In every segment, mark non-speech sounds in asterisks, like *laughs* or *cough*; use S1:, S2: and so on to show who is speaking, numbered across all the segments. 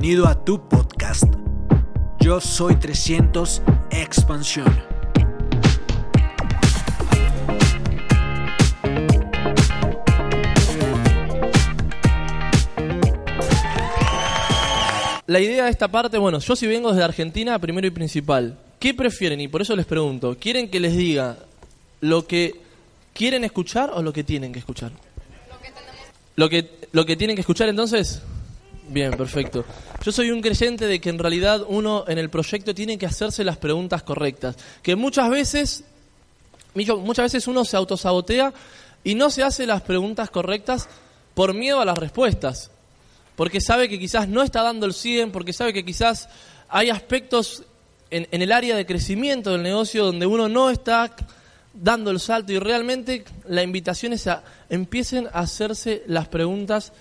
S1: Bienvenido a tu podcast. Yo soy 300 Expansión.
S2: La idea de esta parte, bueno, yo si vengo desde Argentina, primero y principal, ¿qué prefieren? Y por eso les pregunto, ¿quieren que les diga lo que quieren escuchar o lo que tienen que escuchar? Lo que, lo que tienen que escuchar entonces. Bien, perfecto. Yo soy un creyente de que en realidad uno en el proyecto tiene que hacerse las preguntas correctas. Que muchas veces, muchas veces uno se autosabotea y no se hace las preguntas correctas por miedo a las respuestas. Porque sabe que quizás no está dando el 100, porque sabe que quizás hay aspectos en, en el área de crecimiento del negocio donde uno no está dando el salto y realmente la invitación es a empiecen a hacerse las preguntas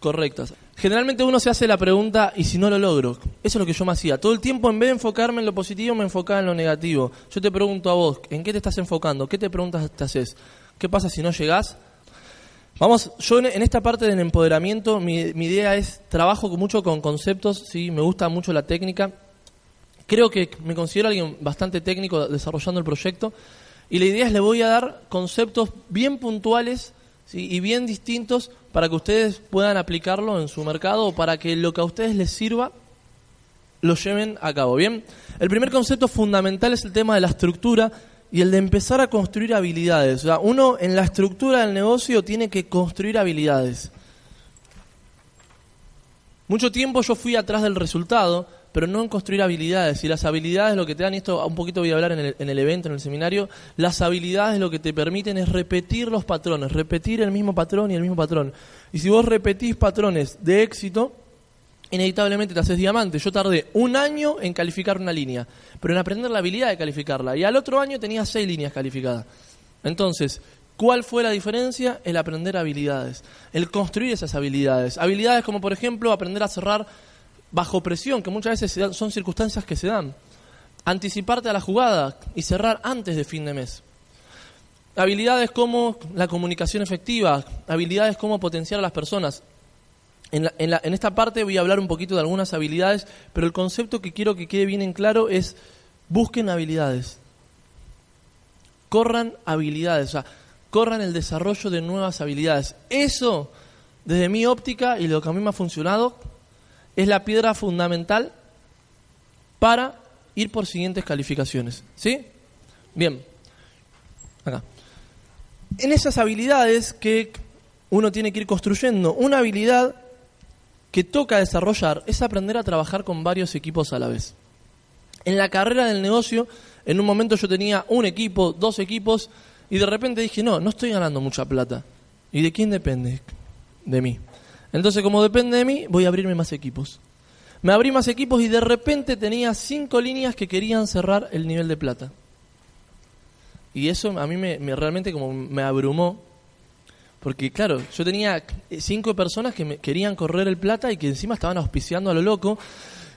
S2: correctas. Generalmente uno se hace la pregunta, ¿y si no lo logro? Eso es lo que yo me hacía. Todo el tiempo, en vez de enfocarme en lo positivo, me enfocaba en lo negativo. Yo te pregunto a vos, ¿en qué te estás enfocando? ¿Qué te preguntas te haces? ¿Qué pasa si no llegás? Vamos, yo en esta parte del empoderamiento, mi, idea es, trabajo mucho con conceptos, sí, me gusta mucho la técnica. Creo que me considero alguien bastante técnico desarrollando el proyecto. Y la idea es, le voy a dar conceptos bien puntuales y bien distintos para que ustedes puedan aplicarlo en su mercado o para que lo que a ustedes les sirva lo lleven a cabo. Bien, el primer concepto fundamental es el tema de la estructura y el de empezar a construir habilidades. O sea, uno en la estructura del negocio tiene que construir habilidades. Mucho tiempo yo fui atrás del resultado, pero no en construir habilidades. Y las habilidades lo que te dan, y esto un poquito voy a hablar en el, en el evento, en el seminario, las habilidades lo que te permiten es repetir los patrones, repetir el mismo patrón y el mismo patrón. Y si vos repetís patrones de éxito, inevitablemente te haces diamante. Yo tardé un año en calificar una línea, pero en aprender la habilidad de calificarla. Y al otro año tenía seis líneas calificadas. Entonces, ¿cuál fue la diferencia? El aprender habilidades, el construir esas habilidades. Habilidades como, por ejemplo, aprender a cerrar bajo presión, que muchas veces son circunstancias que se dan. Anticiparte a la jugada y cerrar antes de fin de mes. Habilidades como la comunicación efectiva, habilidades como potenciar a las personas. En, en, esta parte voy a hablar un poquito de algunas habilidades, pero el concepto que quiero que quede bien en claro es busquen habilidades. Corran habilidades, o sea, corran el desarrollo de nuevas habilidades. Eso, desde mi óptica y lo que a mí me ha funcionado, es la piedra fundamental para ir por siguientes calificaciones. ¿Sí? Bien. Acá. En esas habilidades que uno tiene que ir construyendo, una habilidad que toca desarrollar es aprender a trabajar con varios equipos a la vez. En la carrera del negocio, en un momento yo tenía un equipo, dos equipos, y de repente dije, no, no estoy ganando mucha plata. ¿Y de quién depende? De mí. Entonces, como depende de mí, voy a abrirme más equipos. Me abrí más equipos y de repente tenía cinco líneas que querían cerrar el nivel de plata. Y eso a mí me, realmente como me abrumó. Porque claro, yo tenía cinco personas que me querían correr el plata y que encima estaban auspiciando a lo loco.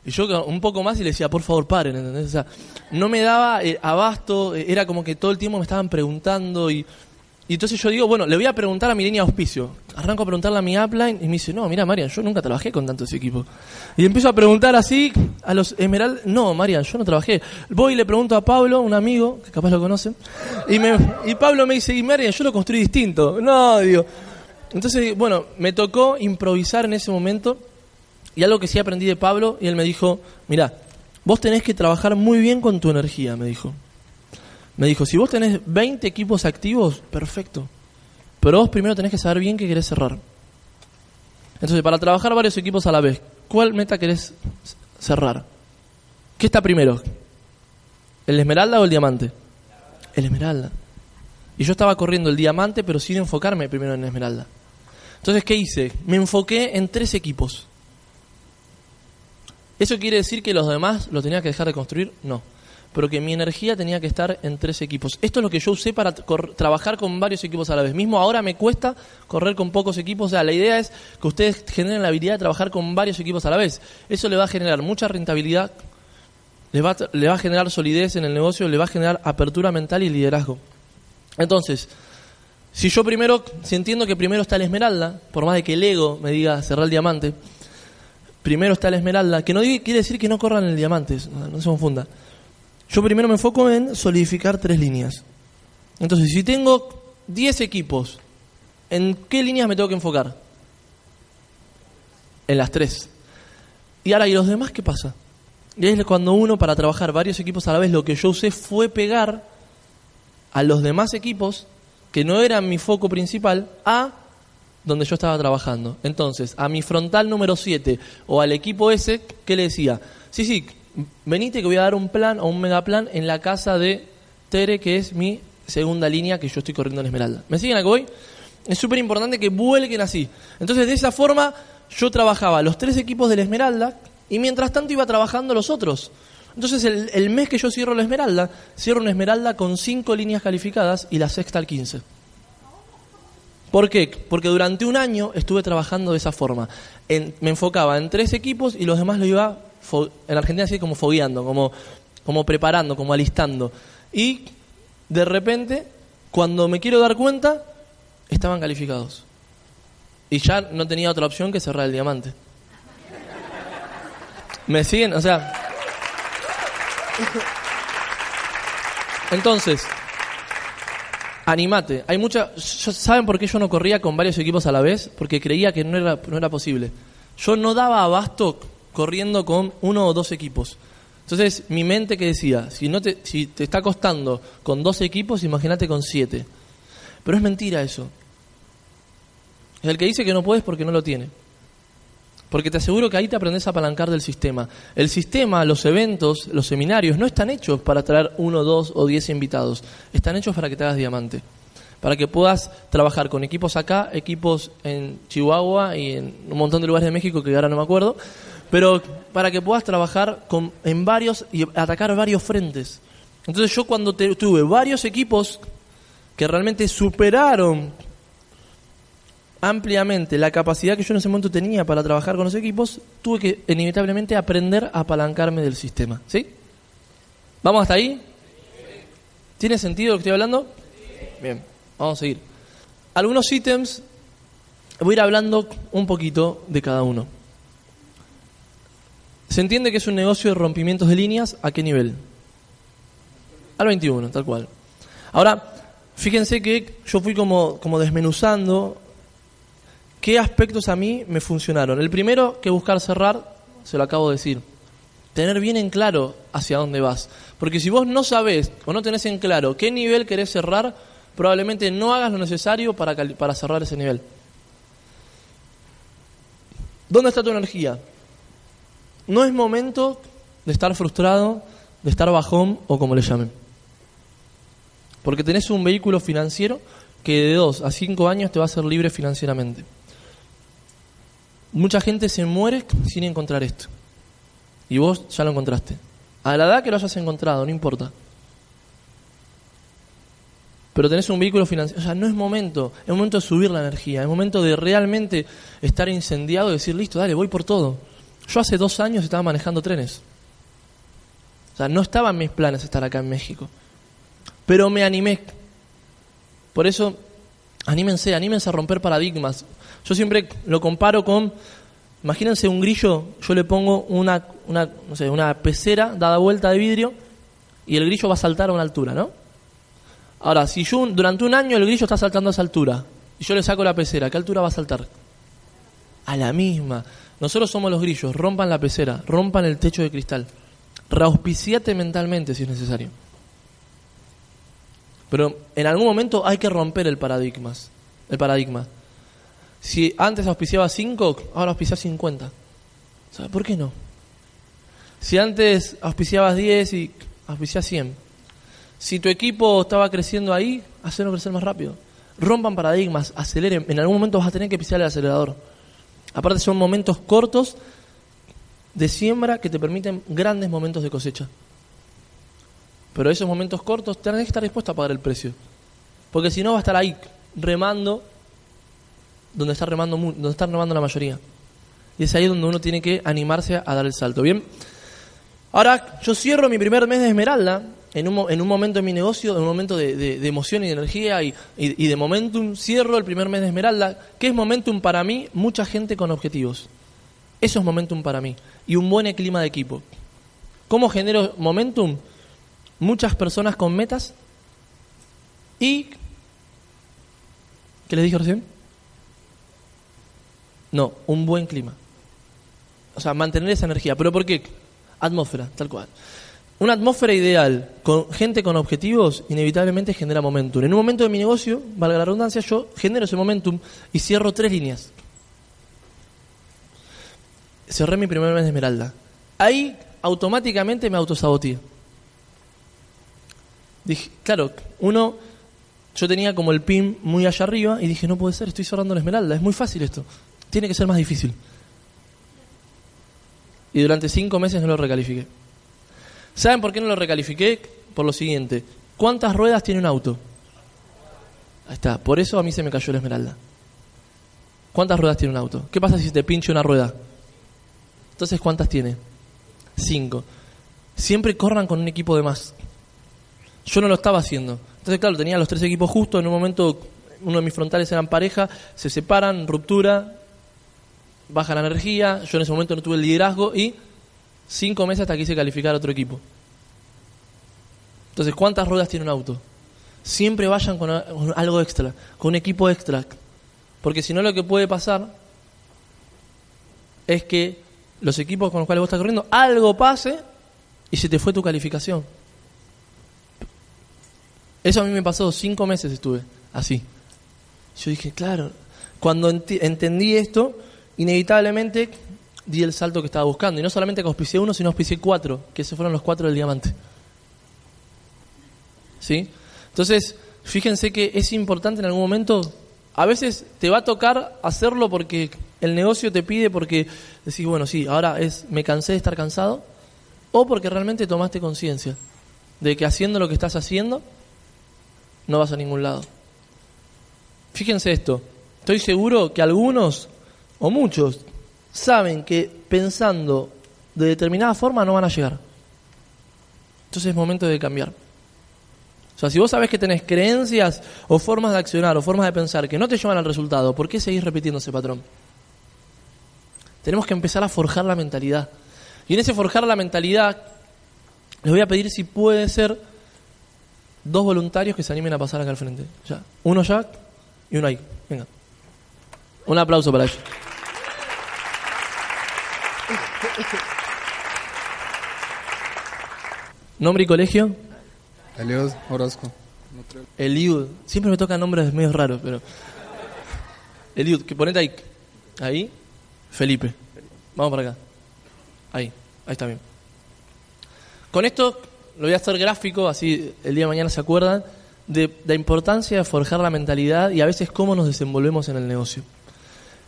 S2: Y yo un poco más y le decía, por favor, paren, ¿entendés? O sea, no me daba eh, abasto, era como que todo el tiempo me estaban preguntando y y entonces yo digo, bueno, le voy a preguntar a mi línea de auspicio. Arranco a preguntarle a mi upline y me dice, no, mira, Marian, yo nunca trabajé con tantos equipos. Y empiezo a preguntar así a los Emerald, no, Marian, yo no trabajé. Voy y le pregunto a Pablo, un amigo, que capaz lo conocen, y, me, y Pablo me dice, y Marian, yo lo construí distinto. No, digo. Entonces, bueno, me tocó improvisar en ese momento y algo que sí aprendí de Pablo, y él me dijo, mira, vos tenés que trabajar muy bien con tu energía, me dijo. Me dijo, si vos tenés 20 equipos activos, perfecto. Pero vos primero tenés que saber bien qué querés cerrar. Entonces, para trabajar varios equipos a la vez, ¿cuál meta querés cerrar? ¿Qué está primero? ¿El esmeralda o el diamante? El esmeralda. Y yo estaba corriendo el diamante, pero sin enfocarme primero en el esmeralda. Entonces, ¿qué hice? Me enfoqué en tres equipos. ¿Eso quiere decir que los demás lo tenía que dejar de construir? No pero que mi energía tenía que estar en tres equipos. Esto es lo que yo usé para trabajar con varios equipos a la vez. Mismo ahora me cuesta correr con pocos equipos. O sea, la idea es que ustedes generen la habilidad de trabajar con varios equipos a la vez. Eso le va a generar mucha rentabilidad, le va, a generar solidez en el negocio, le va a generar apertura mental y liderazgo. Entonces, si yo primero, si entiendo que primero está la esmeralda, por más de que el ego me diga cerrar el diamante, primero está la esmeralda, que no quiere decir que no corran el diamante, no se confunda. Yo primero me enfoco en solidificar tres líneas. Entonces, si tengo 10 equipos, ¿en qué líneas me tengo que enfocar? En las tres. Y ahora, ¿y los demás qué pasa? Y es cuando uno, para trabajar varios equipos a la vez, lo que yo usé fue pegar a los demás equipos, que no eran mi foco principal, a donde yo estaba trabajando. Entonces, a mi frontal número 7 o al equipo ese, ¿qué le decía? Sí, sí, venite que voy a dar un plan o un megaplan en la casa de Tere, que es mi segunda línea que yo estoy corriendo en Esmeralda. ¿Me siguen a que voy? Es súper importante que vuelquen así. Entonces, de esa forma, yo trabajaba los tres equipos de la Esmeralda y mientras tanto iba trabajando los otros. Entonces, el, el mes que yo cierro la Esmeralda, cierro una Esmeralda con cinco líneas calificadas y la sexta al 15. ¿Por qué? Porque durante un año estuve trabajando de esa forma. me enfocaba en tres equipos y los demás lo iba, en Argentina así como fogueando, como, como preparando, como alistando. Y de repente, cuando me quiero dar cuenta, estaban calificados. Y ya no tenía otra opción que cerrar el diamante. ¿Me siguen? O sea... Entonces, animate. Hay mucha, ¿Saben por qué yo no corría con varios equipos a la vez? Porque creía que no era, no era posible. Yo no daba abasto corriendo con uno o dos equipos. Entonces, mi mente que decía, si, no te, si te está costando con dos equipos, imagínate con siete. Pero es mentira eso. El que dice que no puedes porque no lo tiene. Porque te aseguro que ahí te aprendes a apalancar del sistema. El sistema, los eventos, los seminarios no están hechos para traer uno, dos o diez invitados. Están hechos para que te hagas diamante. Para que puedas trabajar con equipos acá, equipos en Chihuahua y en un montón de lugares de México que ahora no me acuerdo. Pero para que puedas trabajar en varios y atacar varios frentes. Entonces yo cuando tuve varios equipos que realmente superaron ampliamente la capacidad que yo en ese momento tenía para trabajar con los equipos, tuve que inevitablemente aprender a apalancarme del sistema. ¿Sí? ¿Vamos hasta ahí? ¿Tiene sentido lo que estoy hablando? Bien, vamos a seguir. Algunos ítems, voy a ir hablando un poquito de cada uno. Se entiende que es un negocio de rompimientos de líneas, ¿a qué nivel? Al 21, tal cual. Ahora, fíjense que yo fui como, como desmenuzando ¿Qué aspectos a mí me funcionaron? El primero que buscar cerrar, se lo acabo de decir. Tener bien en claro hacia dónde vas. Porque si vos no sabés o no tenés en claro qué nivel querés cerrar, probablemente no hagas lo necesario para, para cerrar ese nivel. ¿Dónde está tu energía? No es momento de estar frustrado, de estar bajón o como le llamen. Porque tenés un vehículo financiero que de dos a cinco años te va a hacer libre financieramente. Mucha gente se muere sin encontrar esto. Y vos ya lo encontraste. A la edad que lo hayas encontrado, no importa. Pero tenés un vehículo financiero. O sea, no es momento. Es momento de subir la energía. Es momento de realmente estar incendiado y decir, listo, dale, voy por todo. Yo hace dos años estaba manejando trenes. O sea, no estaba en mis planes estar acá en México. Pero me animé. Por eso, anímense, anímense a romper paradigmas. Yo siempre lo comparo con, imagínense un grillo, yo le pongo una, una, no sé, una pecera dada vuelta de vidrio y el grillo va a saltar a una altura, ¿no? Ahora, si yo durante un año el grillo está saltando a esa altura y yo le saco la pecera, ¿a qué altura va a saltar? A la misma. Nosotros somos los grillos, rompan la pecera, rompan el techo de cristal. Reauspiciate mentalmente si es necesario. Pero en algún momento hay que romper el paradigma. El paradigma. Si antes auspiciaba 5, ahora auspicias 50. ¿Sabes por qué no? Si antes auspiciabas 10 y auspicias 100. Si tu equipo estaba creciendo ahí, hacerlo crecer más rápido. Rompan paradigmas, aceleren. En algún momento vas a tener que pisar el acelerador. Aparte son momentos cortos de siembra que te permiten grandes momentos de cosecha. Pero esos momentos cortos tenés que estar dispuesto a pagar el precio. Porque si no va a estar ahí remando donde está remando, donde está remando la mayoría. Y es ahí donde uno tiene que animarse a dar el salto. Bien. Ahora, yo cierro mi primer mes de Esmeralda en un, en un momento de mi negocio, en un momento de, emoción y de energía y, y, de momentum. Cierro el primer mes de Esmeralda. ¿Qué es momentum para mí? Mucha gente con objetivos. Eso es momentum para mí. Y un buen clima de equipo. ¿Cómo genero momentum? Muchas personas con metas y... ¿Qué les dije recién? No, un buen clima. O sea, mantener esa energía. ¿Pero por qué? Atmósfera, tal cual. Una atmósfera ideal, con gente con objetivos, inevitablemente genera momentum. En un momento de mi negocio, valga la redundancia, yo genero ese momentum y cierro tres líneas. Cerré mi primer mes de Esmeralda. Ahí automáticamente me autosaboteé. Dije, claro, uno, yo tenía como el pin muy allá arriba y dije, no puede ser, estoy cerrando la Esmeralda, es muy fácil esto. Tiene que ser más difícil. Y durante cinco meses no lo recalifiqué. ¿Saben por qué no lo recalifiqué? Por lo siguiente. ¿Cuántas ruedas tiene un auto? Ahí está. Por eso a mí se me cayó la esmeralda. ¿Cuántas ruedas tiene un auto? ¿Qué pasa si te pinche una rueda? Entonces, ¿cuántas tiene? Cinco. Siempre corran con un equipo de más. Yo no lo estaba haciendo. Entonces, claro, tenía los tres equipos justos. En un momento, uno de mis frontales eran pareja, se separan, ruptura, baja la energía. Yo en ese momento no tuve el liderazgo y cinco meses hasta que hice calificar a otro equipo. Entonces, ¿cuántas ruedas tiene un auto? Siempre vayan con algo extra, con un equipo extra. Porque si no, lo que puede pasar es que los equipos con los cuales vos estás corriendo, algo pase y se te fue tu calificación. Eso a mí me pasó, cinco meses estuve así. Yo dije, claro, cuando entendí esto, inevitablemente di el salto que estaba buscando. Y no solamente que uno, sino auspicié cuatro, que esos fueron los cuatro del diamante. ¿Sí? Entonces, fíjense que es importante en algún momento, a veces te va a tocar hacerlo porque el negocio te pide, porque decís, bueno, sí, ahora es, me cansé de estar cansado, o porque realmente tomaste conciencia de que haciendo lo que estás haciendo, no vas a ningún lado. Fíjense esto, estoy seguro que algunos, o muchos, saben que pensando de determinada forma no van a llegar. Entonces es momento de cambiar. O sea, si vos sabés que tenés creencias o formas de accionar o formas de pensar que no te llevan al resultado, ¿por qué seguís repitiendo ese patrón? Tenemos que empezar a forjar la mentalidad. Y en ese forjar la mentalidad, les voy a pedir si puede ser dos voluntarios que se animen a pasar acá al frente. Ya. Uno ya y uno ahí. Venga. Un aplauso para ellos. ¿Nombre y colegio?
S3: Eliud Orozco.
S2: Eliud. Siempre me tocan nombres medio raros, pero... Eliud, que ponete ahí. Ahí. Felipe. Vamos para acá. Ahí. Ahí está bien. Con esto lo voy a hacer gráfico, así el día de mañana se acuerdan, de la importancia de forjar la mentalidad y a veces cómo nos desenvolvemos en el negocio.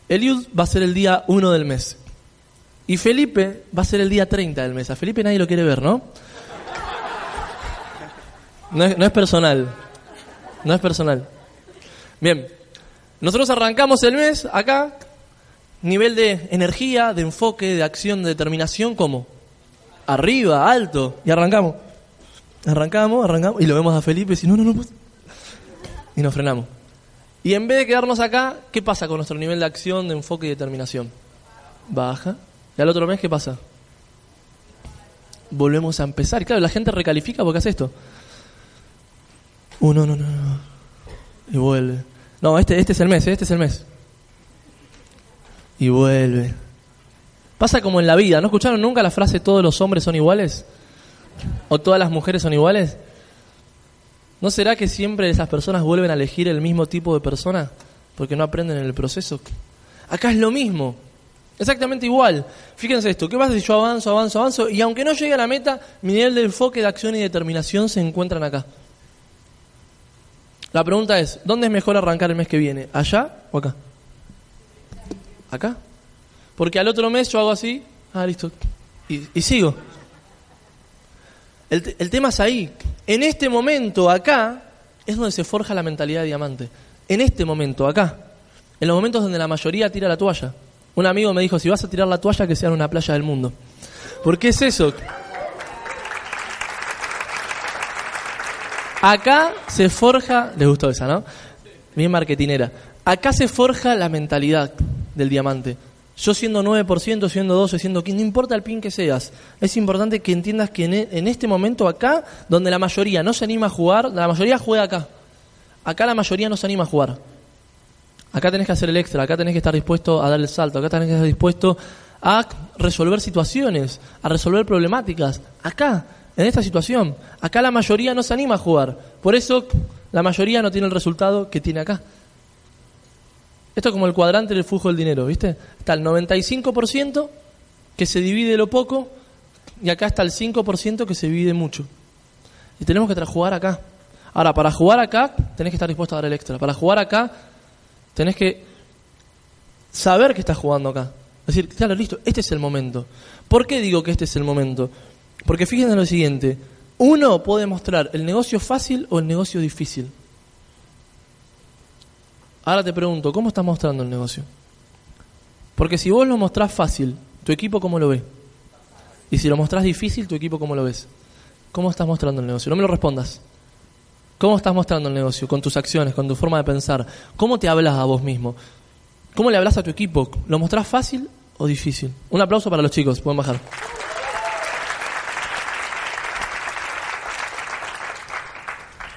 S2: Eliud va a ser el día 1 del mes. Y Felipe va a ser el día 30 del mes. A Felipe nadie lo quiere ver, ¿no? No es, personal. No es personal. Bien. Nosotros arrancamos el mes acá, nivel de energía, de enfoque, de acción, de determinación, ¿cómo? Arriba, alto. Y arrancamos. Arrancamos, arrancamos. Y lo vemos a Felipe y dice, no, no, no. Pues". Y nos frenamos. Y en vez de quedarnos acá, ¿qué pasa con nuestro nivel de acción, de enfoque y determinación? Baja. ¿Y al otro mes qué pasa? Volvemos a empezar. Claro, la gente recalifica porque hace esto. Uno, no, no, no. Y vuelve. No, este, este es el mes, este es el mes. Y vuelve. Pasa como en la vida. ¿No escucharon nunca la frase todos los hombres son iguales? ¿O todas las mujeres son iguales? ¿No será que siempre esas personas vuelven a elegir el mismo tipo de persona? Porque no aprenden en el proceso. Acá es lo mismo. Exactamente igual. Fíjense esto, ¿qué pasa si yo avanzo, avanzo, avanzo? Y aunque no llegue a la meta, mi nivel de enfoque, de acción y determinación se encuentran acá. La pregunta es, ¿dónde es mejor arrancar el mes que viene? ¿Allá o acá? ¿Acá? Porque al otro mes yo hago así, ah, listo, y, sigo. El, el tema es ahí. En este momento, acá, es donde se forja la mentalidad de diamante. En este momento, acá. En los momentos donde la mayoría tira la toalla. Un amigo me dijo, si vas a tirar la toalla, que sea en una playa del mundo. ¿Por qué es eso? Acá se forja, les gustó esa, ¿no? Bien marketinera. Acá se forja la mentalidad del diamante. Yo siendo 9%, siendo 12, siendo 15, no importa el pin que seas. Es importante que entiendas que e- en este momento acá, donde la mayoría no se anima a jugar, la mayoría juega acá. Acá la mayoría no se anima a jugar. Acá tenés que hacer el extra, acá tenés que estar dispuesto a dar el salto, acá tenés que estar dispuesto a resolver situaciones, a resolver problemáticas. Acá, en esta situación, acá la mayoría no se anima a jugar. Por eso la mayoría no tiene el resultado que tiene acá. Esto es como el cuadrante del flujo del dinero, ¿viste? Está el 95% que se divide lo poco y acá está el 5% que se divide mucho. Y tenemos que jugar acá. Ahora, para jugar acá, tenés que estar dispuesto a dar el extra. Para jugar acá, tenés que saber que estás jugando acá. Decir, claro, listo, este es el momento. ¿Por qué digo que este es el momento? Porque fíjense en lo siguiente. Uno puede mostrar el negocio fácil o el negocio difícil. Ahora te pregunto, ¿cómo estás mostrando el negocio? Porque si vos lo mostrás fácil, ¿tu equipo cómo lo ve? Y si lo mostrás difícil, ¿tu equipo cómo lo ves? ¿Cómo estás mostrando el negocio? No me lo respondas. ¿Cómo estás mostrando el negocio? Con tus acciones, con tu forma de pensar. ¿Cómo te hablas a vos mismo? ¿Cómo le hablas a tu equipo? ¿Lo mostrás fácil o difícil? Un aplauso para los chicos, pueden bajar.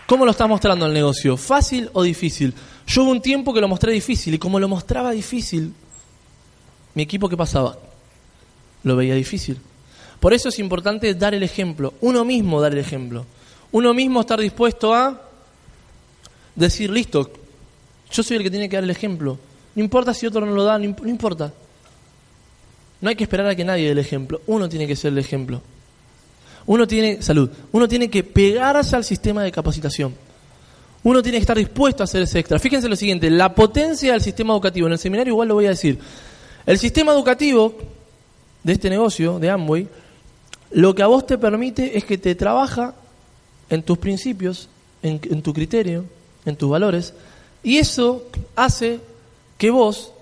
S2: ¿Cómo lo estás mostrando el negocio? ¿Fácil o difícil? Yo hubo un tiempo que lo mostré difícil y como lo mostraba difícil, mi equipo ¿qué pasaba? Lo veía difícil. Por eso es importante dar el ejemplo, uno mismo dar el ejemplo. Uno mismo estar dispuesto a decir, listo, yo soy el que tiene que dar el ejemplo. No importa si otro no lo da, no, imp- no importa. No hay que esperar a que nadie dé el ejemplo. Uno tiene que ser el ejemplo. Uno tiene, salud, uno tiene que pegarse al sistema de capacitación. Uno tiene que estar dispuesto a hacer ese extra. Fíjense lo siguiente, la potencia del sistema educativo. En el seminario igual lo voy a decir. El sistema educativo de este negocio, de Amway, lo que a vos te permite es que te trabaja en tus principios, en, en tu criterio, en tus valores, y eso hace que vos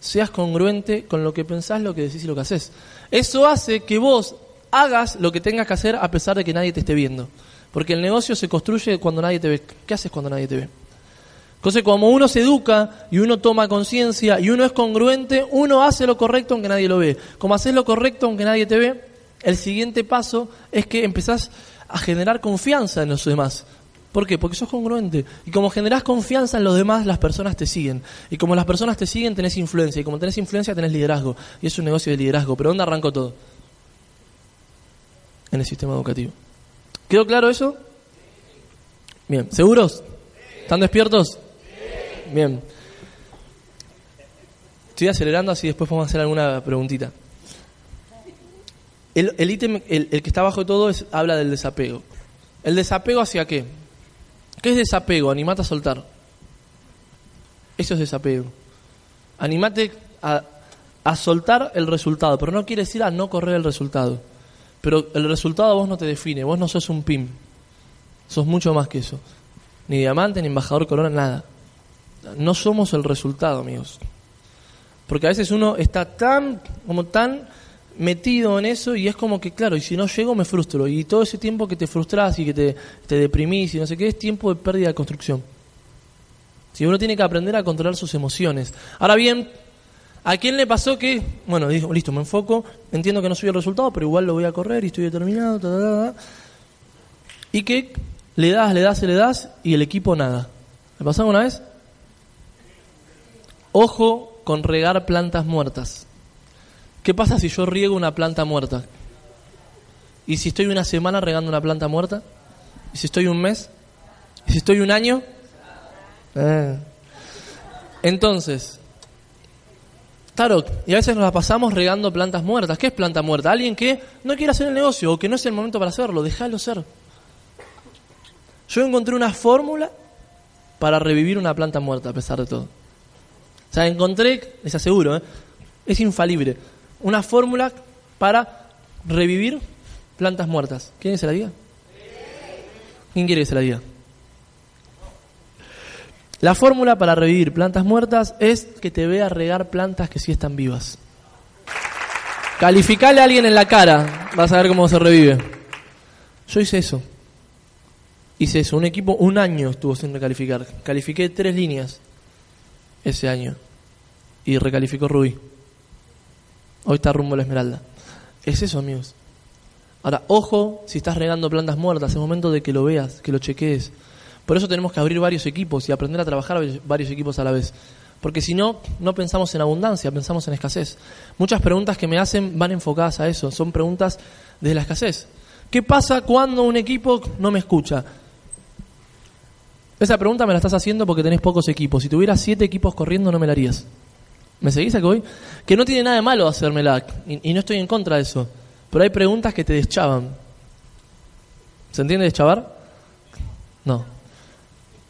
S2: seas congruente con lo que pensás, lo que decís y lo que haces. Eso hace que vos hagas lo que tengas que hacer a pesar de que nadie te esté viendo. Porque el negocio se construye cuando nadie te ve. ¿Qué haces cuando nadie te ve? Entonces, como uno se educa y uno toma conciencia y uno es congruente, uno hace lo correcto aunque nadie lo ve. Como haces lo correcto aunque nadie te ve, el siguiente paso es que empezás a generar confianza en los demás. ¿Por qué? Porque sos congruente. Y como generás confianza en los demás, las personas te siguen. Y como las personas te siguen, tenés influencia. Y como tenés influencia, tenés liderazgo. Y es un negocio de liderazgo. ¿Pero dónde arrancó todo? En el sistema educativo. ¿Quedó claro eso? Bien. ¿Seguros? ¿Están despiertos? Bien. Estoy acelerando así después podemos hacer alguna preguntita. El, el ítem, el, el que está abajo de todo es, habla del desapego. ¿El desapego hacia qué? ¿Qué es desapego? Animate a soltar. Eso es desapego. Animate a, a soltar el resultado, pero no quiere decir a no correr el resultado. Pero el resultado vos no te define, vos no sos un PIM. Sos mucho más que eso. Ni diamante, ni embajador corona, nada. No somos el resultado, amigos. Porque a veces uno está tan, como tan metido en eso y es como que, claro, y si no llego me frustro. Y todo ese tiempo que te frustras y que te, te deprimís y no sé qué, es tiempo de pérdida de construcción. Si uno tiene que aprender a controlar sus emociones. Ahora bien, ¿a quién le pasó que, bueno, dijo, listo, me enfoco, entiendo que no soy el resultado, pero igual lo voy a correr y estoy determinado, ta, ta, ta, y que le das, le das, le das y el equipo nada. ¿Le pasó alguna vez? Ojo con regar plantas muertas. ¿Qué pasa si yo riego una planta muerta? ¿Y si estoy una semana regando una planta muerta? ¿Y si estoy un mes? ¿Y si estoy un año? Eh. Entonces, claro, y a veces nos la pasamos regando plantas muertas. ¿Qué es planta muerta? Alguien que no quiere hacer el negocio o que no es el momento para hacerlo. Déjalo ser. Yo encontré una fórmula para revivir una planta muerta a pesar de todo. O sea, encontré, les aseguro, ¿eh? es infalible, una fórmula para revivir plantas muertas. ¿Quieren que se la diga? ¿Quién quiere que se la diga? La fórmula para revivir plantas muertas es que te vea regar plantas que sí están vivas. Calificale a alguien en la cara, vas a ver cómo se revive. Yo hice eso. Hice eso. Un equipo, un año estuvo sin recalificar. Califiqué tres líneas ese año. Y recalificó Rubí. Hoy está rumbo a la esmeralda. Es eso, amigos. Ahora, ojo si estás regando plantas muertas, es momento de que lo veas, que lo chequees. Por eso tenemos que abrir varios equipos y aprender a trabajar varios equipos a la vez. Porque si no, no pensamos en abundancia, pensamos en escasez. Muchas preguntas que me hacen van enfocadas a eso, son preguntas de la escasez. ¿Qué pasa cuando un equipo no me escucha? Esa pregunta me la estás haciendo porque tenés pocos equipos. Si tuvieras siete equipos corriendo, no me la harías. ¿Me seguís a voy? Que no tiene nada de malo hacérmela, y, y no estoy en contra de eso. Pero hay preguntas que te deschaban. ¿Se entiende deschavar? No.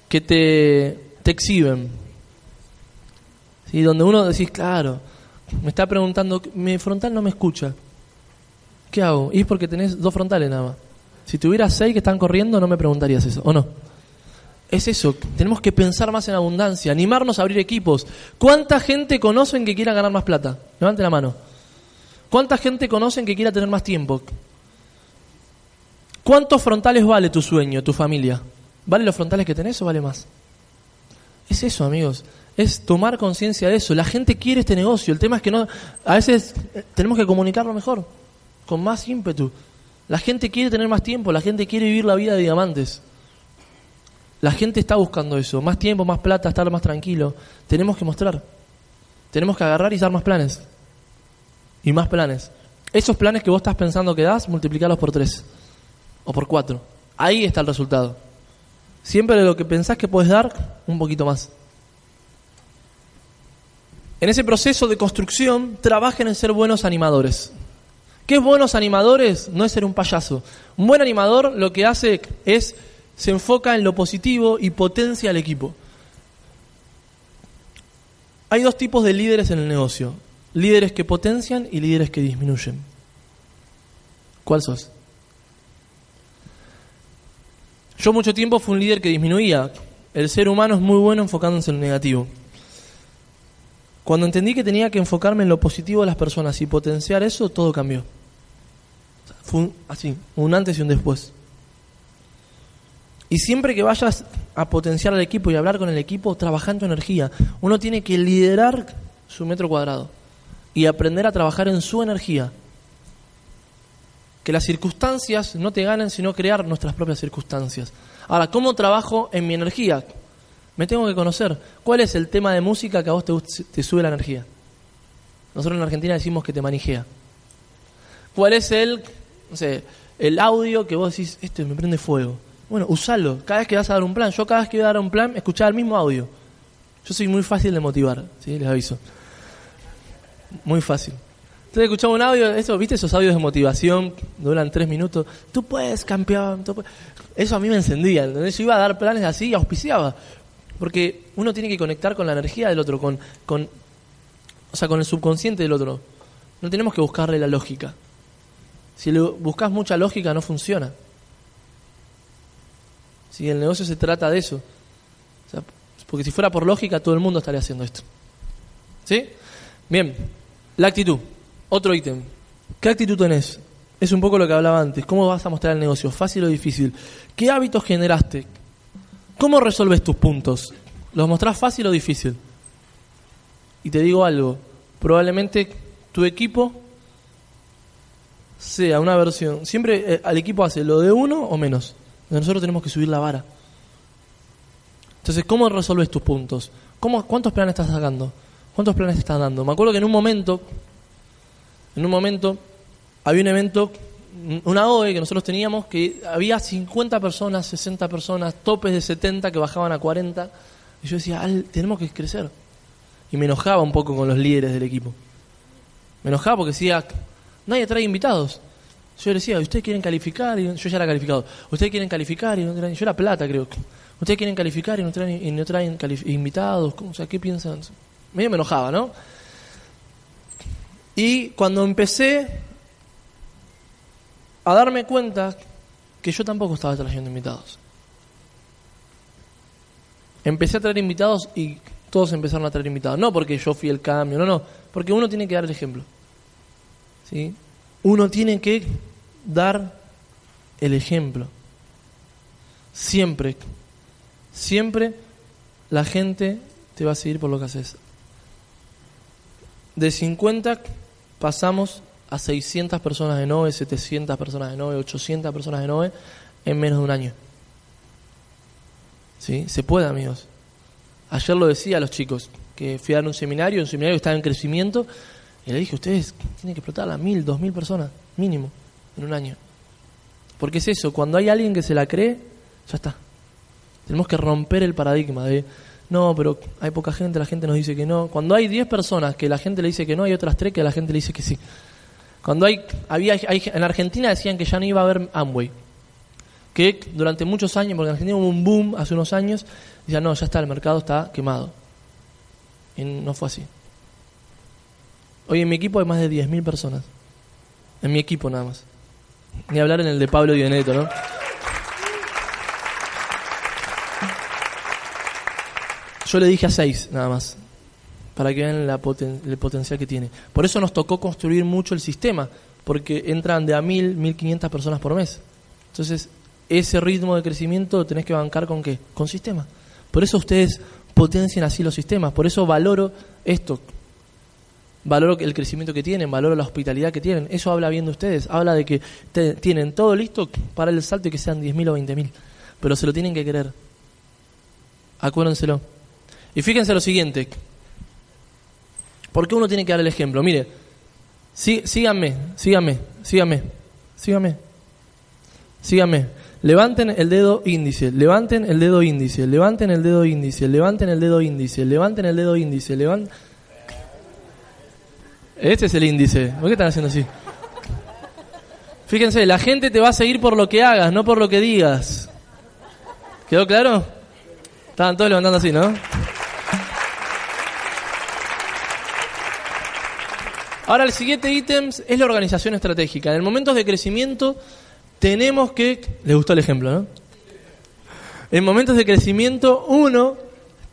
S2: Que te, te exhiben. ¿Sí? Donde uno decís, claro, me está preguntando, mi frontal no me escucha. ¿Qué hago? Y es porque tenés dos frontales nada más. Si tuvieras seis que están corriendo, no me preguntarías eso, ¿o no? Es eso, tenemos que pensar más en abundancia, animarnos a abrir equipos. ¿Cuánta gente conocen que quiera ganar más plata? Levante la mano. ¿Cuánta gente conocen que quiera tener más tiempo? ¿Cuántos frontales vale tu sueño, tu familia? ¿Vale los frontales que tenés o vale más? Es eso, amigos. Es tomar conciencia de eso. La gente quiere este negocio. El tema es que no. A veces eh, tenemos que comunicarlo mejor, con más ímpetu. La gente quiere tener más tiempo. La gente quiere vivir la vida de diamantes. La gente está buscando eso. Más tiempo, más plata, estar más tranquilo. Tenemos que mostrar. Tenemos que agarrar y dar más planes y más planes. Esos planes que vos estás pensando que das, multiplicarlos por tres o por cuatro. Ahí está el resultado. Siempre de lo que pensás que puedes dar, un poquito más. En ese proceso de construcción, trabajen en ser buenos animadores. ¿Qué es buenos animadores? No es ser un payaso. Un buen animador lo que hace es, se enfoca en lo positivo y potencia al equipo. Hay dos tipos de líderes en el negocio líderes que potencian y líderes que disminuyen. ¿Cuál sos? Yo mucho tiempo fui un líder que disminuía. El ser humano es muy bueno enfocándose en lo negativo. Cuando entendí que tenía que enfocarme en lo positivo de las personas y potenciar eso, todo cambió. Fue así, un antes y un después. Y siempre que vayas a potenciar al equipo y hablar con el equipo, trabajando energía. Uno tiene que liderar su metro cuadrado y aprender a trabajar en su energía. Que las circunstancias no te ganen, sino crear nuestras propias circunstancias. Ahora, ¿cómo trabajo en mi energía? Me tengo que conocer. ¿Cuál es el tema de música que a vos te, sube la energía? Nosotros en Argentina decimos que te manijea. ¿Cuál es el, no sé, el audio que vos decís, este me prende fuego? Bueno, usalo. Cada vez que vas a dar un plan, yo cada vez que voy a dar un plan, escuchar el mismo audio. Yo soy muy fácil de motivar, ¿sí? les aviso. Muy fácil. Entonces escuchaba un audio, eso, ¿viste esos audios de motivación? Duran tres minutos. Tú puedes, campeón. Eso a mí me encendía. Yo iba a dar planes así y auspiciaba. Porque uno tiene que conectar con la energía del otro, con, con, o sea, con el subconsciente del otro. No tenemos que buscarle la lógica. Si le buscas mucha lógica, no funciona. Si el negocio se trata de eso. porque si fuera por lógica, todo el mundo estaría haciendo esto. ¿Sí? Bien, la actitud. Otro ítem. ¿Qué actitud tenés? Es un poco lo que hablaba antes. ¿Cómo vas a mostrar el negocio? ¿Fácil o difícil? ¿Qué hábitos generaste? ¿Cómo resolves tus puntos? ¿Los mostrás fácil o difícil? Y te digo algo. Probablemente tu equipo sea una versión. Siempre eh, al equipo hace lo de uno o menos. Nosotros tenemos que subir la vara. Entonces, ¿cómo resolves tus puntos? ¿Cómo, ¿Cuántos planes estás sacando? ¿Cuántos planes te están dando? Me acuerdo que en un momento, en un momento, había un evento, una OE que nosotros teníamos, que había 50 personas, 60 personas, topes de 70 que bajaban a 40. Y yo decía, tenemos que crecer. Y me enojaba un poco con los líderes del equipo. Me enojaba porque decía, nadie trae invitados. Yo decía, ustedes quieren calificar, y yo ya era calificado. Ustedes quieren calificar y no traen, yo era plata creo. Ustedes quieren calificar y no traen, y no traen invitados. O sea, ¿qué piensan? medio me enojaba, ¿no? Y cuando empecé a darme cuenta que yo tampoco estaba trayendo invitados. Empecé a traer invitados y todos empezaron a traer invitados. No porque yo fui el cambio, no, no. Porque uno tiene que dar el ejemplo. ¿Sí? Uno tiene que dar el ejemplo. Siempre, siempre la gente te va a seguir por lo que haces de 50 pasamos a 600 personas de NOVE, 700 personas de NOVE, 800 personas de NOVE en menos de un año. ¿Sí? Se puede, amigos. Ayer lo decía a los chicos, que fui a un seminario, un seminario que estaba en crecimiento, y le dije, ustedes tienen que explotar a mil, dos mil personas, mínimo, en un año. Porque es eso, cuando hay alguien que se la cree, ya está. Tenemos que romper el paradigma de, no, pero hay poca gente, la gente nos dice que no. Cuando hay 10 personas que la gente le dice que no, hay otras 3 que la gente le dice que sí. Cuando hay, había, en Argentina decían que ya no iba a haber Amway. Que durante muchos años, porque en Argentina hubo un boom hace unos años, decían, no, ya está, el mercado está quemado. Y no fue así. Hoy en mi equipo hay más de 10.000 personas. En mi equipo nada más. Ni hablar en el de Pablo y de Neto, ¿no? Yo le dije a 6 nada más, para que vean el potencial que tiene. Por eso nos tocó construir mucho el sistema, porque entran de a 1.000, 1.500 personas por mes. Entonces, ese ritmo de crecimiento tenés que bancar con qué? Con sistema. Por eso ustedes potencian así los sistemas, por eso valoro esto, valoro el crecimiento que tienen, valoro la hospitalidad que tienen. Eso habla bien de ustedes, habla de que tienen todo listo para el salto y que sean 10.000 o 20.000, pero se lo tienen que querer. Acuérdenselo. Y fíjense lo siguiente. ¿Por qué uno tiene que dar el ejemplo? Mire, sí, síganme, síganme, síganme, síganme, síganme. Levanten el dedo índice, levanten el dedo índice, levanten el dedo índice, levanten el dedo índice, levanten el dedo índice, levanten... Este es el índice. ¿Por qué están haciendo así? Fíjense, la gente te va a seguir por lo que hagas, no por lo que digas. ¿Quedó claro? Estaban todos levantando así, ¿no? Ahora el siguiente ítem es la organización estratégica. En momentos de crecimiento tenemos que... ¿Les gustó el ejemplo, no? En momentos de crecimiento uno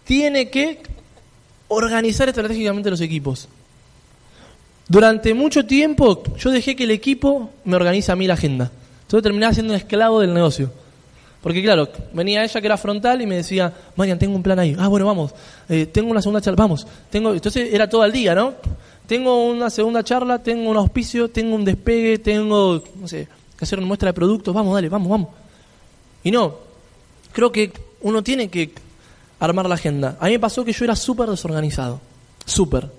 S2: tiene que organizar estratégicamente los equipos. Durante mucho tiempo yo dejé que el equipo me organiza a mí la agenda. Entonces terminaba siendo un esclavo del negocio. Porque claro, venía ella que era frontal y me decía, Marian, tengo un plan ahí. Ah, bueno, vamos. Eh, tengo una segunda charla. Vamos. Tengo... Entonces era todo el día, ¿no? tengo una segunda charla, tengo un auspicio, tengo un despegue, tengo, no sé, que hacer una muestra de productos, vamos, dale, vamos, vamos. Y no, creo que uno tiene que armar la agenda. A mí me pasó que yo era súper desorganizado, súper.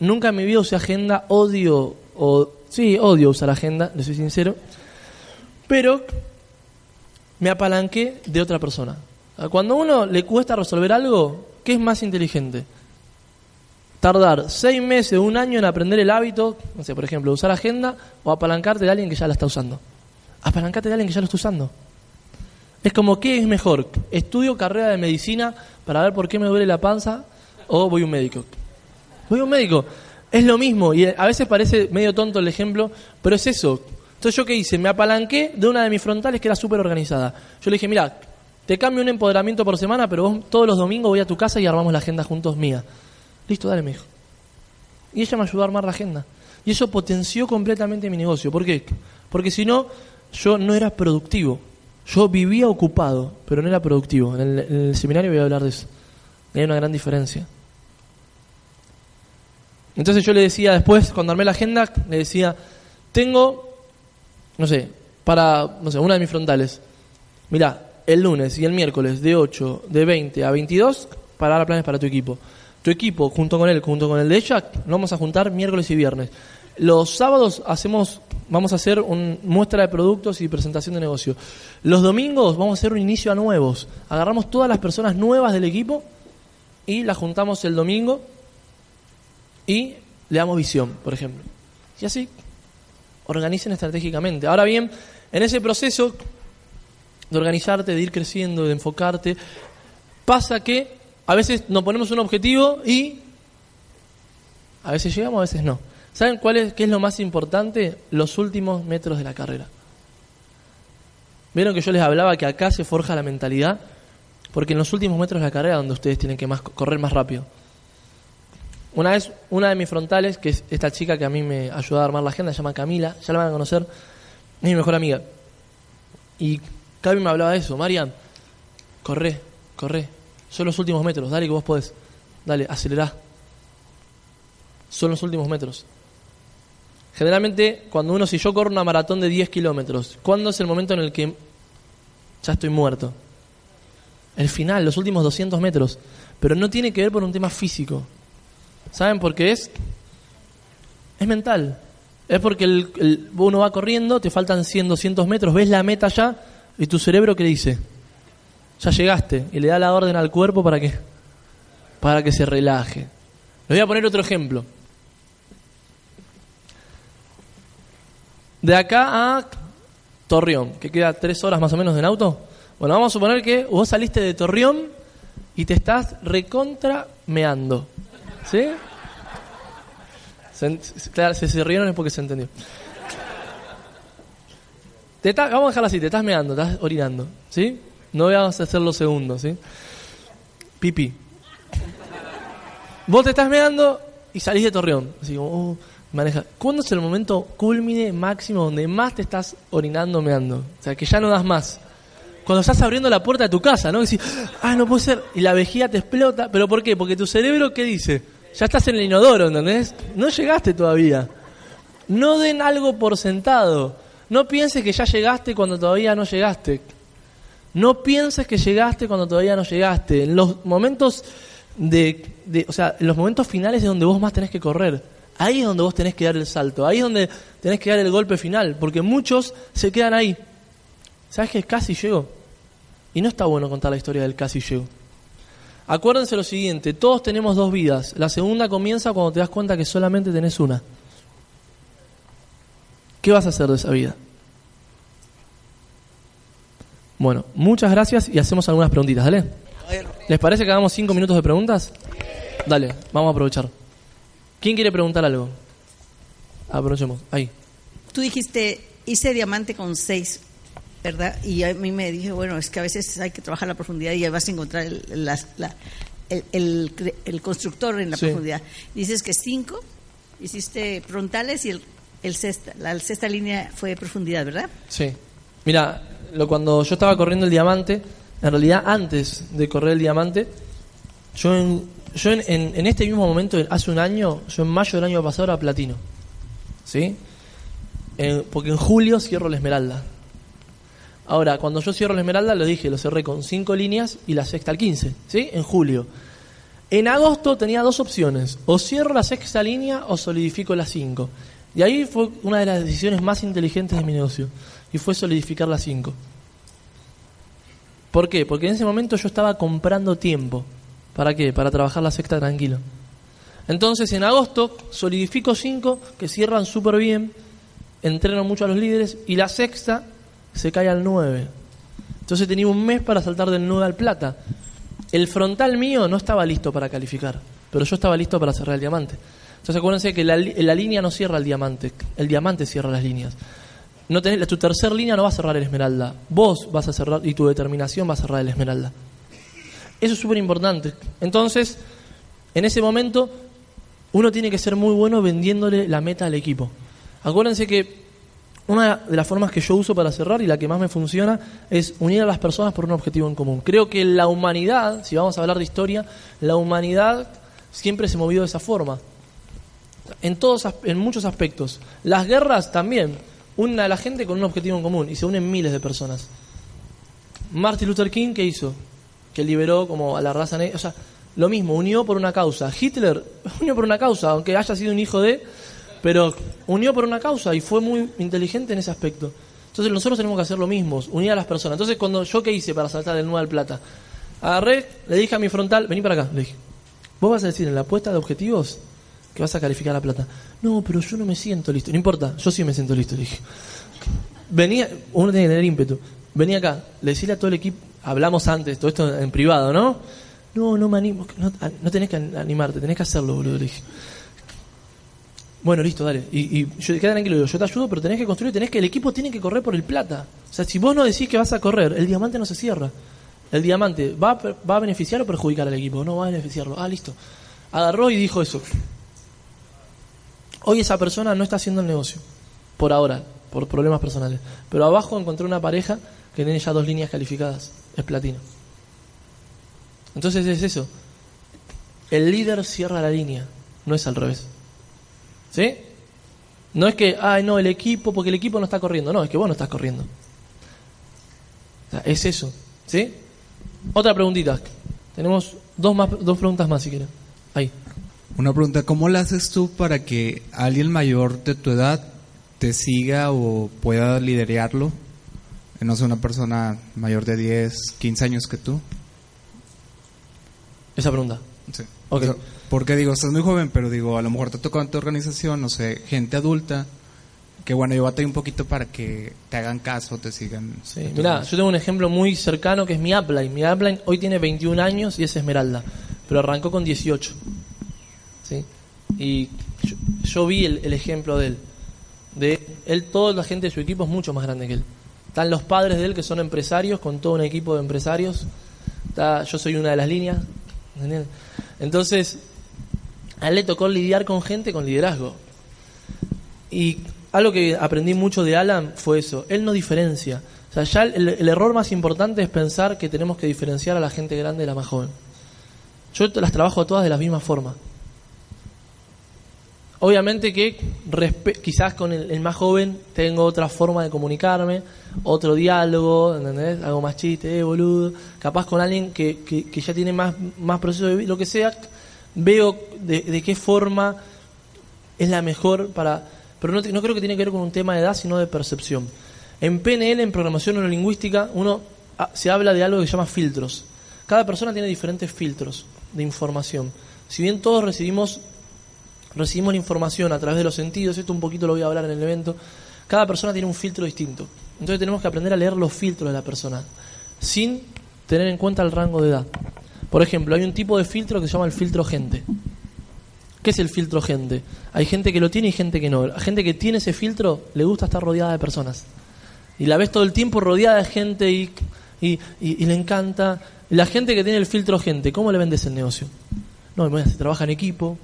S2: Nunca en mi vida usé agenda, odio, o, sí, odio usar agenda, le soy sincero, pero me apalanqué de otra persona. Cuando a uno le cuesta resolver algo, ¿qué es más inteligente? tardar seis meses un año en aprender el hábito, no sé, por ejemplo, usar agenda o apalancarte de alguien que ya la está usando. Apalancarte de alguien que ya lo está usando. Es como, ¿qué es mejor? ¿Estudio carrera de medicina para ver por qué me duele la panza o voy a un médico? Voy a un médico. Es lo mismo y a veces parece medio tonto el ejemplo, pero es eso. Entonces yo qué hice? Me apalanqué de una de mis frontales que era súper organizada. Yo le dije, mira, te cambio un empoderamiento por semana, pero vos todos los domingos voy a tu casa y armamos la agenda juntos mía. Listo, dale, me dijo. Y ella me ayudó a armar la agenda. Y eso potenció completamente mi negocio. ¿Por qué? Porque si no, yo no era productivo. Yo vivía ocupado, pero no era productivo. En el, seminario voy a hablar de eso. hay una gran diferencia. Entonces yo le decía después, cuando armé la agenda, le decía, tengo, no sé, para, no sé, una de mis frontales. Mira, el lunes y el miércoles de 8, de 20 a 22, para dar planes para tu equipo tu equipo junto con él, junto con el de ella, lo vamos a juntar miércoles y viernes. Los sábados hacemos, vamos a hacer una muestra de productos y presentación de negocio. Los domingos vamos a hacer un inicio a nuevos. Agarramos todas las personas nuevas del equipo y las juntamos el domingo y le damos visión, por ejemplo. Y así, organicen estratégicamente. Ahora bien, en ese proceso de organizarte, de ir creciendo, de enfocarte, pasa que a veces nos ponemos un objetivo y a veces llegamos, a veces no. ¿Saben cuál es, qué es lo más importante? Los últimos metros de la carrera. ¿Vieron que yo les hablaba que acá se forja la mentalidad? Porque en los últimos metros de la carrera donde ustedes tienen que más, correr más rápido. Una vez, una de mis frontales, que es esta chica que a mí me ayudó a armar la agenda, se llama Camila, ya la van a conocer, es mi mejor amiga. Y Cami me hablaba de eso, Marian, corre, corre, son los últimos metros, dale que vos podés. Dale, acelerá. Son los últimos metros. Generalmente, cuando uno, si yo corro una maratón de 10 kilómetros, ¿cuándo es el momento en el que ya estoy muerto? El final, los últimos 200 metros. Pero no tiene que ver por un tema físico. ¿Saben por qué es? Es mental. Es porque el, uno va corriendo, te faltan 100, 200 metros, ves la meta ya y tu cerebro ¿qué dice? Ya llegaste y le da la orden al cuerpo para que para que se relaje. Les voy a poner otro ejemplo. De acá a Torreón, que queda tres horas más o menos en auto. Bueno, vamos a suponer que vos saliste de Torreón y te estás recontra ¿Sí? claro, si se rieron es porque se entendió. Te vamos a dejarlo así, te estás meando, estás orinando, ¿sí? No vamos a hacer los segundos, ¿sí? Pipi. Vos te estás meando y salís de Torreón. Así como, oh, maneja. ¿Cuándo es el momento culmine máximo donde más te estás orinando, meando? O sea, que ya no das más. Cuando estás abriendo la puerta de tu casa, ¿no? Y decís, ah, no puede ser. Y la vejiga te explota. ¿Pero por qué? Porque tu cerebro, ¿qué dice? Ya estás en el inodoro, ¿entendés? No llegaste todavía. No den algo por sentado. No pienses que ya llegaste cuando todavía no llegaste. No pienses que llegaste cuando todavía no llegaste. En los momentos de, de, o sea, en los momentos finales es donde vos más tenés que correr. Ahí es donde vos tenés que dar el salto. Ahí es donde tenés que dar el golpe final. Porque muchos se quedan ahí. ¿Sabes que casi llegó? Y no está bueno contar la historia del casi llegó. Acuérdense lo siguiente, todos tenemos dos vidas. La segunda comienza cuando te das cuenta que solamente tenés una. ¿Qué vas a hacer de esa vida? Bueno, muchas gracias y hacemos algunas preguntitas, ¿dale? ¿Les parece que hagamos cinco minutos de preguntas? Dale, vamos a aprovechar. ¿Quién quiere preguntar algo? Aprovechemos, ahí.
S4: Tú dijiste, hice diamante con seis ¿verdad? Y a mí me dije, bueno, es que a veces hay que trabajar la profundidad y ahí vas a encontrar el, el, constructor en la profundidad. Dices que cinco, hiciste frontales y el, el sexta, la sexta línea fue profundidad, ¿verdad?
S2: Sí. Mira, lo, cuando yo estaba corriendo el diamante, en realidad antes de correr el diamante, yo en, yo en, en, este mismo momento, hace un año, yo en mayo del año pasado era platino. ¿Sí? porque en julio cierro la esmeralda. Ahora, cuando yo cierro la Esmeralda, lo dije, lo cerré con cinco líneas y la sexta al 15, ¿sí? En julio. En agosto tenía dos opciones, o cierro la sexta línea o solidifico las cinco. Y ahí fue una de las decisiones más inteligentes de mi negocio, y fue solidificar las cinco. ¿Por qué? Porque en ese momento yo estaba comprando tiempo. ¿Para qué? Para trabajar la sexta tranquilo. Entonces en agosto solidifico cinco que cierran súper bien, entreno mucho a los líderes y la sexta se cae al 9. Entonces tenía un mes para saltar del 9 al plata. El frontal mío no estaba listo para calificar, pero yo estaba listo para cerrar el diamante. Entonces acuérdense que la, línea no cierra el diamante, el diamante cierra las líneas. Tu tercer línea no va a cerrar el esmeralda, vos vas a cerrar y tu determinación va a cerrar el esmeralda. Eso es súper importante. Entonces, en ese momento, uno tiene que ser muy bueno vendiéndole la meta al equipo. Acuérdense que una de las formas que yo uso para cerrar y la que más me funciona es unir a las personas por un objetivo en común. Creo que la humanidad, si vamos a hablar de historia, la humanidad siempre se movió de esa forma. En, todos, en muchos aspectos. Las guerras también unen a la gente con un objetivo en común y se unen miles de personas. Martin Luther King, ¿qué hizo? Que liberó como a la raza negra. O sea, lo mismo, unió por una causa. Hitler *laughs* unió por una causa, aunque haya sido un hijo de pero unió por una causa y fue muy inteligente en ese aspecto. Entonces nosotros tenemos que hacer lo mismo, unir a las personas. Entonces cuando yo qué hice para saltar del 9 al plata, agarré, le dije a mi frontal, vení para acá, le dije, vos vas a decir en la apuesta de objetivos que vas a calificar la plata. No, pero yo no me siento listo. No importa, yo sí me siento listo, le dije. Venía, uno tiene que tener ímpetu. Venía acá, le decía a todo el equipo, hablamos antes, todo esto en privado, ¿no? No, no me animo, no, no tenés que animarte, tenés que hacerlo, boludo, le dije. Bueno, listo, dale. Y, y yo queda tranquilo, yo te ayudo, pero tenés que construir, tenés que, el equipo tiene que correr por el plata. O sea, si vos no decís que vas a correr, el diamante no se cierra. El diamante va, va a beneficiar o perjudicar al equipo, no va a beneficiarlo. Ah, listo. Agarró y dijo eso. Hoy esa persona no está haciendo el negocio, por ahora, por problemas personales. Pero abajo encontré una pareja que tiene ya dos líneas calificadas, es platino. Entonces es eso. El líder cierra la línea, no es al revés. ¿Sí? No es que, ay, no, el equipo, porque el equipo no está corriendo. No, es que vos no estás corriendo. O sea, es eso. ¿Sí? Otra preguntita. Tenemos dos, más, dos preguntas más, si quieren. Ahí.
S3: Una pregunta, ¿cómo la haces tú para que alguien mayor de tu edad te siga o pueda liderarlo? No sé, una persona mayor de 10, 15 años que tú.
S2: Esa pregunta.
S3: Sí.
S2: Ok.
S3: O sea, porque digo, estás muy joven, pero digo, a lo mejor te toca en tu organización, no sé, gente adulta, que bueno, yo batallé un poquito para que te hagan caso, te sigan.
S2: Sí, mira, yo tengo un ejemplo muy cercano que es mi upline. Mi upline hoy tiene 21 años y es Esmeralda, pero arrancó con 18. ¿Sí? Y yo, yo vi el, el ejemplo de él. De él, toda la gente de su equipo es mucho más grande que él. Están los padres de él que son empresarios, con todo un equipo de empresarios. Está, yo soy una de las líneas. Entonces, a él le tocó lidiar con gente con liderazgo. Y algo que aprendí mucho de Alan fue eso. Él no diferencia. O sea, ya el, error más importante es pensar que tenemos que diferenciar a la gente grande de la más joven. Yo las trabajo todas de la misma forma. Obviamente que quizás con el, el más joven tengo otra forma de comunicarme, otro diálogo, ¿entendés? Algo más chiste, eh, boludo. Capaz con alguien que, que, que ya tiene más, más proceso de vida, lo que sea, veo de, de qué forma es la mejor para... Pero no, creo que tiene que ver con un tema de edad, sino de percepción. En PNL, en programación neurolingüística, uno ah, se habla de algo que se llama filtros. Cada persona tiene diferentes filtros de información. Si bien todos recibimos recibimos la información a través de los sentidos, esto un poquito lo voy a hablar en el evento, cada persona tiene un filtro distinto. Entonces tenemos que aprender a leer los filtros de la persona, sin tener en cuenta el rango de edad. Por ejemplo, hay un tipo de filtro que se llama el filtro gente. ¿Qué es el filtro gente? Hay gente que lo tiene y gente que no. La gente que tiene ese filtro le gusta estar rodeada de personas. Y la ves todo el tiempo rodeada de gente y, y, y- y le encanta. La gente que tiene el filtro gente, ¿cómo le vendes el negocio? No, mira, se trabaja en equipo,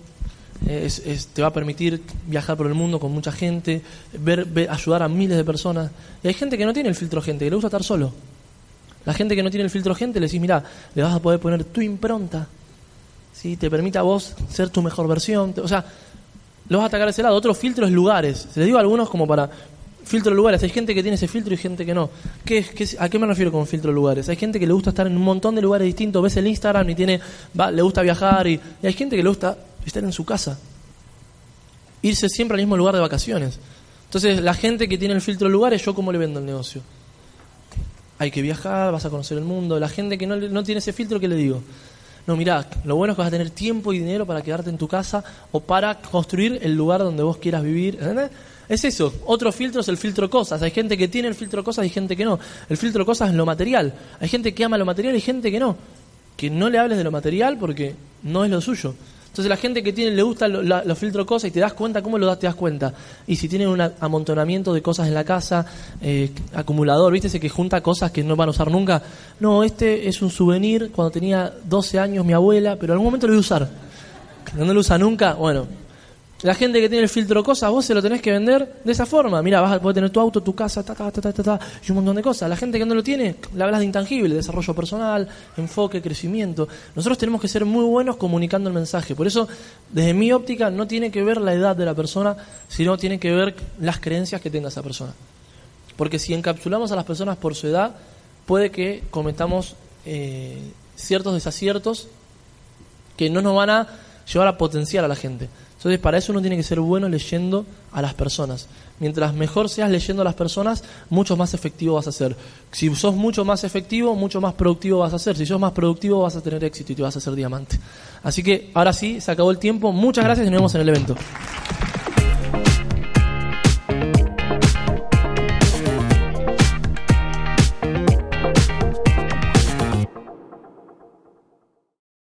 S2: es- te va a permitir viajar por el mundo con mucha gente, ver, ver- ayudar a miles de personas. Y hay gente que no tiene el filtro gente, que le gusta estar solo. La gente que no tiene el filtro gente le decís, mira, le vas a poder poner tu impronta, ¿sí? te permite a vos ser tu mejor versión. o sea, lo vas a atacar a ese lado. Otro filtro es lugares. Se les digo a algunos como para filtro de lugares. Hay gente que tiene ese filtro y gente que no. ¿Qué, qué ¿A qué me refiero con filtro de lugares? Hay gente que le gusta estar en un montón de lugares distintos. Ves el Instagram y tiene, va, le gusta viajar. Y, y hay gente que le gusta estar en su casa. Irse siempre al mismo lugar de vacaciones. Entonces, la gente que tiene el filtro de lugares, ¿yo cómo le vendo el negocio? Hay que viajar, vas a conocer el mundo. La gente que no, no tiene ese filtro, ¿qué le digo? No, mirá, lo bueno es que vas a tener tiempo y dinero para quedarte en tu casa o para construir el lugar donde vos quieras vivir. Es eso. Otro filtro es el filtro cosas. Hay gente que tiene el filtro cosas y gente que no. El filtro cosas es lo material. Hay gente que ama lo material y gente que no. Que no le hables de lo material porque no es lo suyo. Entonces la gente que tiene le gusta lo- la- los filtros cosas y te das cuenta, ¿cómo lo das? Te das cuenta. Y si tienen un amontonamiento de cosas en la casa, eh, acumulador, ¿viste? Ese que junta cosas que no van a usar nunca. No, este es un souvenir cuando tenía 12 años mi abuela, pero en algún momento lo voy a usar. No lo usa nunca, bueno. La gente que tiene el filtro cosas, vos se lo tenés que vender de esa forma. Mira, vas a tener tu auto, tu casa, ta, ta, ta, ta, y un montón de cosas. La gente que no lo tiene, le hablas de intangible, desarrollo personal, enfoque, crecimiento. Nosotros tenemos que ser muy buenos comunicando el mensaje. Por eso, desde mi óptica, no tiene que ver la edad de la persona, sino tiene que ver las creencias que tenga esa persona. Porque si encapsulamos a las personas por su edad, puede que cometamos eh, ciertos desaciertos que no nos van a llevar a potenciar a la gente. Entonces, para eso uno tiene que ser bueno leyendo a las personas. Mientras mejor seas leyendo a las personas, mucho más efectivo vas a ser. Si sos mucho más efectivo, mucho más productivo vas a ser. Si sos más productivo, vas a tener éxito y te vas a hacer diamante. Así que ahora sí, se acabó el tiempo. Muchas gracias y nos vemos en el evento.